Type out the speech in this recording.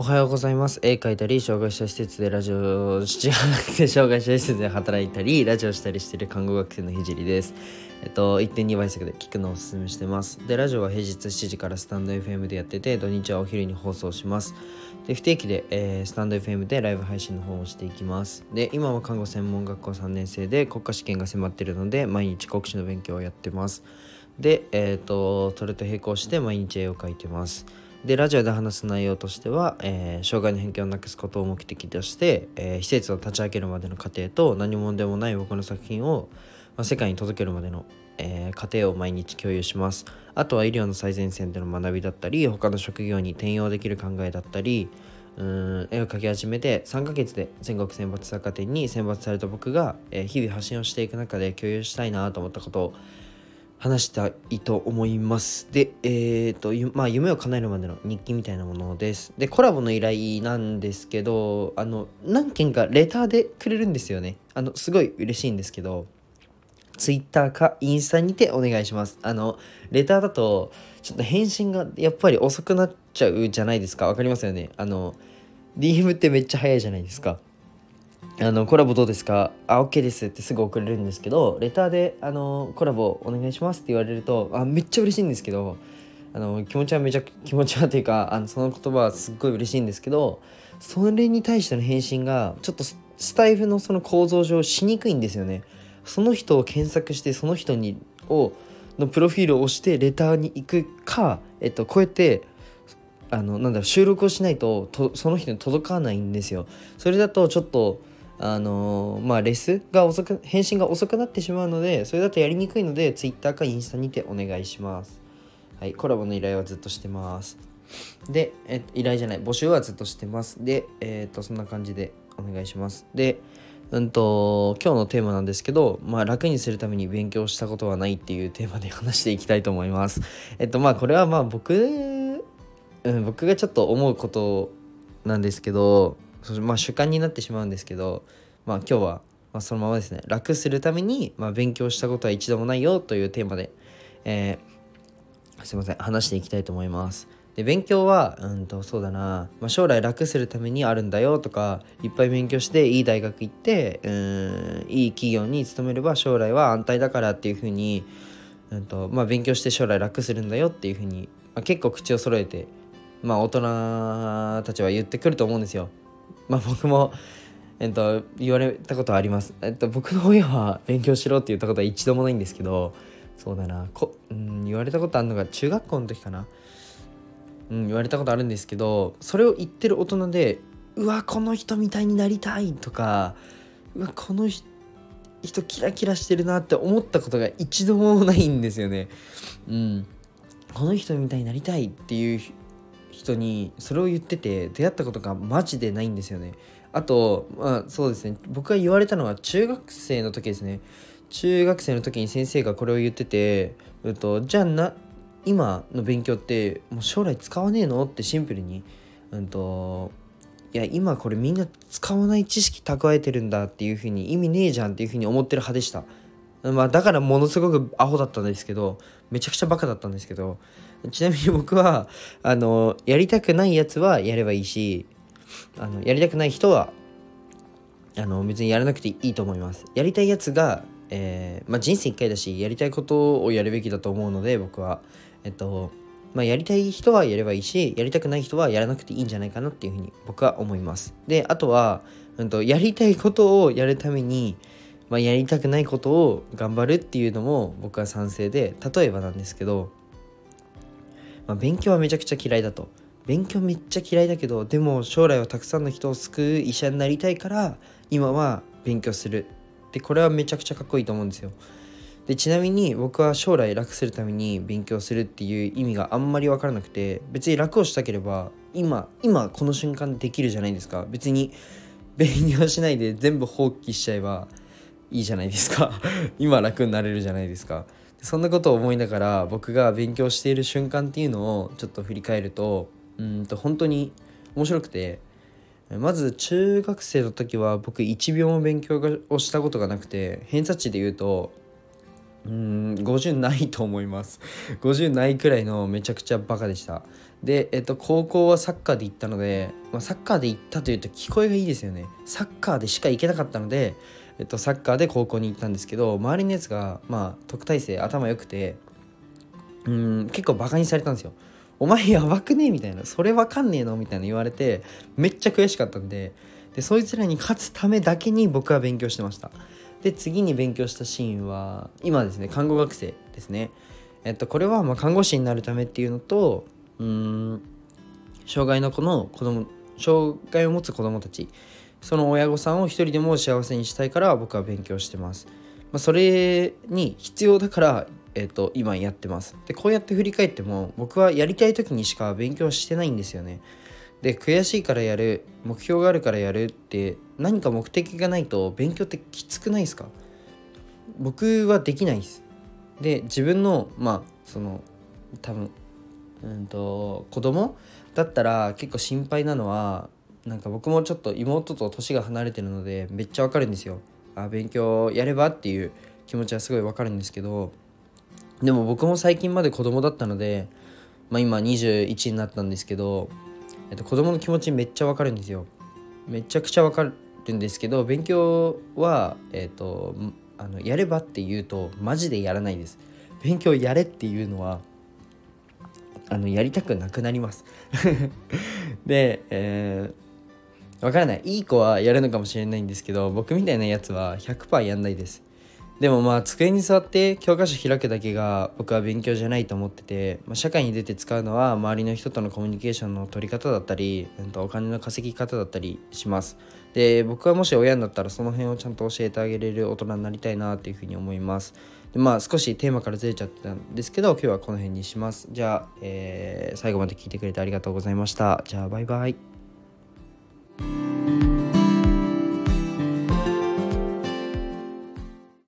おはようございます。絵描いたり、障害者施設でラジオし、障害者施設で働いたり、ラジオしたりしている看護学生のひじりです。えっと、1.2倍速で聞くのをおすすめしてます。で、ラジオは平日7時からスタンド FM でやってて、土日はお昼に放送します。で、不定期で、えースタンド FM でライブ配信の方をしていきます。で、今は看護専門学校3年生で国家試験が迫ってるので、毎日国試の勉強をやってます。で、えっ、と、それと並行して毎日絵を描いてます。で、ラジオで話す内容としては、えー障害の偏見をなくすことを目的として、えー施設を立ち上げるまでの過程と何者でもない僕の作品を、まあ、世界に届けるまでの、えー過程を毎日共有します。あとは医療の最前線での学びだったり、他の職業に転用できる考えだったり、うん絵を描き始めて3ヶ月で全国選抜作家展に選抜された僕が、えー日々発信をしていく中で共有したいなと思ったことを話したいと思います。で、えっ、と、まあ、夢を叶えるまでの日記みたいなものです。で、コラボの依頼なんですけど、あの、何件かレターでくれるんですよね。あの、すごい嬉しいんですけど、ツイッターかインスタにてお願いします。あの、レターだと、ちょっと返信がやっぱり遅くなっちゃうじゃないですか。わかりますよね？あの、DM ってめっちゃ早いじゃないですか。あのコラボどうですか？あ OK です。ってすぐ送れるんですけどレターであのコラボお願いしますって言われるとあめっちゃ嬉しいんですけどあの気持ちはめちゃ気持ちはというかあのその言葉はすっごい嬉しいんですけどそれに対しての返信がちょっとスタイフのその構造上しにくいんですよね。その人を検索してその人にをのプロフィールを押してレターに行くか、えっと、こうやってあのなんだろ収録をしないととその人に届かないんですよ。それだとちょっとあのまあレスが遅く返信が遅くなってしまうのでそれだとやりにくいので Twitter かインスタにてお願いします。はいコラボの依頼はずっとしてます。でえ依頼じゃない募集はずっとしてます。でえっ、とそんな感じでお願いします。でうんと今日のテーマなんですけど、まあ、楽にするために勉強したことはないっていうテーマで話していきたいと思います。えっとまあこれはまあ僕、うん、僕がちょっと思うことなんですけどそまあ主観になってしまうんですけどまあ今日は、まあ、そのままですね楽するために、まあ、勉強したことは一度もないよというテーマで、えーすいません話していきたいと思います。で勉強はうんとそうだな、まあ、将来楽するためにあるんだよとかいっぱい勉強していい大学行ってうんいい企業に勤めれば将来は安泰だからっていうふうに、んまあ、勉強して将来楽するんだよっていうふうに、まあ、結構口を揃えて、まあ、大人たちは言ってくると思うんですよ。まあ、僕もえっと、言われたことはあります。えっと、僕の親は勉強しろって言ったことは一度もないんですけど、そうだな、こうん、言われたことあるのが中学校の時かな。うん、言われたことあるんですけど、それを言ってる大人で、うわ、この人みたいになりたいとか、うわ、この人、人キラキラしてるなって思ったことが一度もないんですよね。うん。この人みたいになりたいっていう人にそれを言ってて出会ったことがマジでないんですよね。あと、まあそうですね、僕が言われたのは中学生の時ですね。中学生の時に先生がこれを言ってて、うんと、じゃあな、今の勉強ってもう将来使わねえのってシンプルに、うんと、いや今これみんな使わない知識蓄えてるんだっていうふうに意味ねえじゃんっていうふうに思ってる派でした。まあだからものすごくアホだったんですけどめちゃくちゃバカだったんですけどちなみに僕はあのやりたくないやつはやればいいしあのやりたくない人はあの別にやらなくていいと思います。やりたいやつが、えーまあ、人生一回だしやりたいことをやるべきだと思うので僕は。えっとまあ、やりたい人はやればいいしやりたくない人はやらなくていいんじゃないかなっていうふうに僕は思います。であとは、うん、とやりたいことをやるためにまあ、やりたくないことを頑張るっていうのも僕は賛成で例えばなんですけど、まあ、勉強はめちゃくちゃ嫌いだと。勉強めっちゃ嫌いだけどでも将来はたくさんの人を救う医者になりたいから今は勉強する。でこれはめちゃくちゃかっこいいと思うんですよ。でちなみに僕は将来楽するために勉強するっていう意味があんまり分からなくて別に楽をしたければ今今この瞬間できるじゃないですか。別に勉強しないで全部放棄しちゃえばいいじゃないですか。今楽になれるじゃないですか。そんなことを思いながら僕が勉強している瞬間っていうのをちょっと振り返るとうんと本当に面白くてまず中学生の時は僕1秒も勉強をしたことがなくて偏差値で言うとうん50ないと思います。50ないくらいのめちゃくちゃバカでした。で、えっと、高校はサッカーで行ったので、まあ、サッカーで行ったというと聞こえがいいですよね。サッカーでしか行けなかったので、えっと、サッカーで高校に行ったんですけど周りのやつが、まあ、特待生頭良くてうん結構バカにされたんですよ。お前やばくねみたいな。それわかんねえのみたいな言われてめっちゃ悔しかったんででそいつらに勝つためだけに僕は勉強してました。で次に勉強したシーンは今ですね看護学生ですね。えっとこれはま看護師になるためっていうのとうん障害の子の子供障害を持つ子供たち。その親御さんを一人でも幸せにしたいから僕は勉強してます、まあ、それに必要だからえーと、今やってます。でこうやって振り返っても僕はやりたい時にしか勉強してないんですよね。で悔しいからやる目標があるからやるって何か目的がないと勉強ってきつくないですか？僕はできないです。で自分のまあその多分うんと子供だったら結構心配なのはなんか僕もちょっと妹と年が離れてるのでめっちゃわかるんですよ。あ勉強やればっていう気持ちはすごいわかるんですけどでも僕も最近まで子供だったので、まあ、今21になったんですけど、えっと、子供の気持ちめっちゃわかるんですよ。めちゃくちゃわかるんですけど勉強は、えっと、あのやればって言うとマジでやらないです。勉強やれっていうのはあのやりたくなくなります。で、えー、わからない。いい子はやるのかもしれないんですけど僕みたいなやつは100%やんないです。でもまあ机に座って教科書開くだけが僕は勉強じゃないと思ってて、まあ、社会に出て使うのは周りの人とのコミュニケーションの取り方だったり、えと、お金の稼ぎ方だったりします。で僕はもし親になったらその辺をちゃんと教えてあげれる大人になりたいなっていうふうに思います。でまあ少しテーマからずれちゃったんですけど今日はこの辺にします。じゃあ、えー、最後まで聞いてくれてありがとうございました。じゃあバイバイ。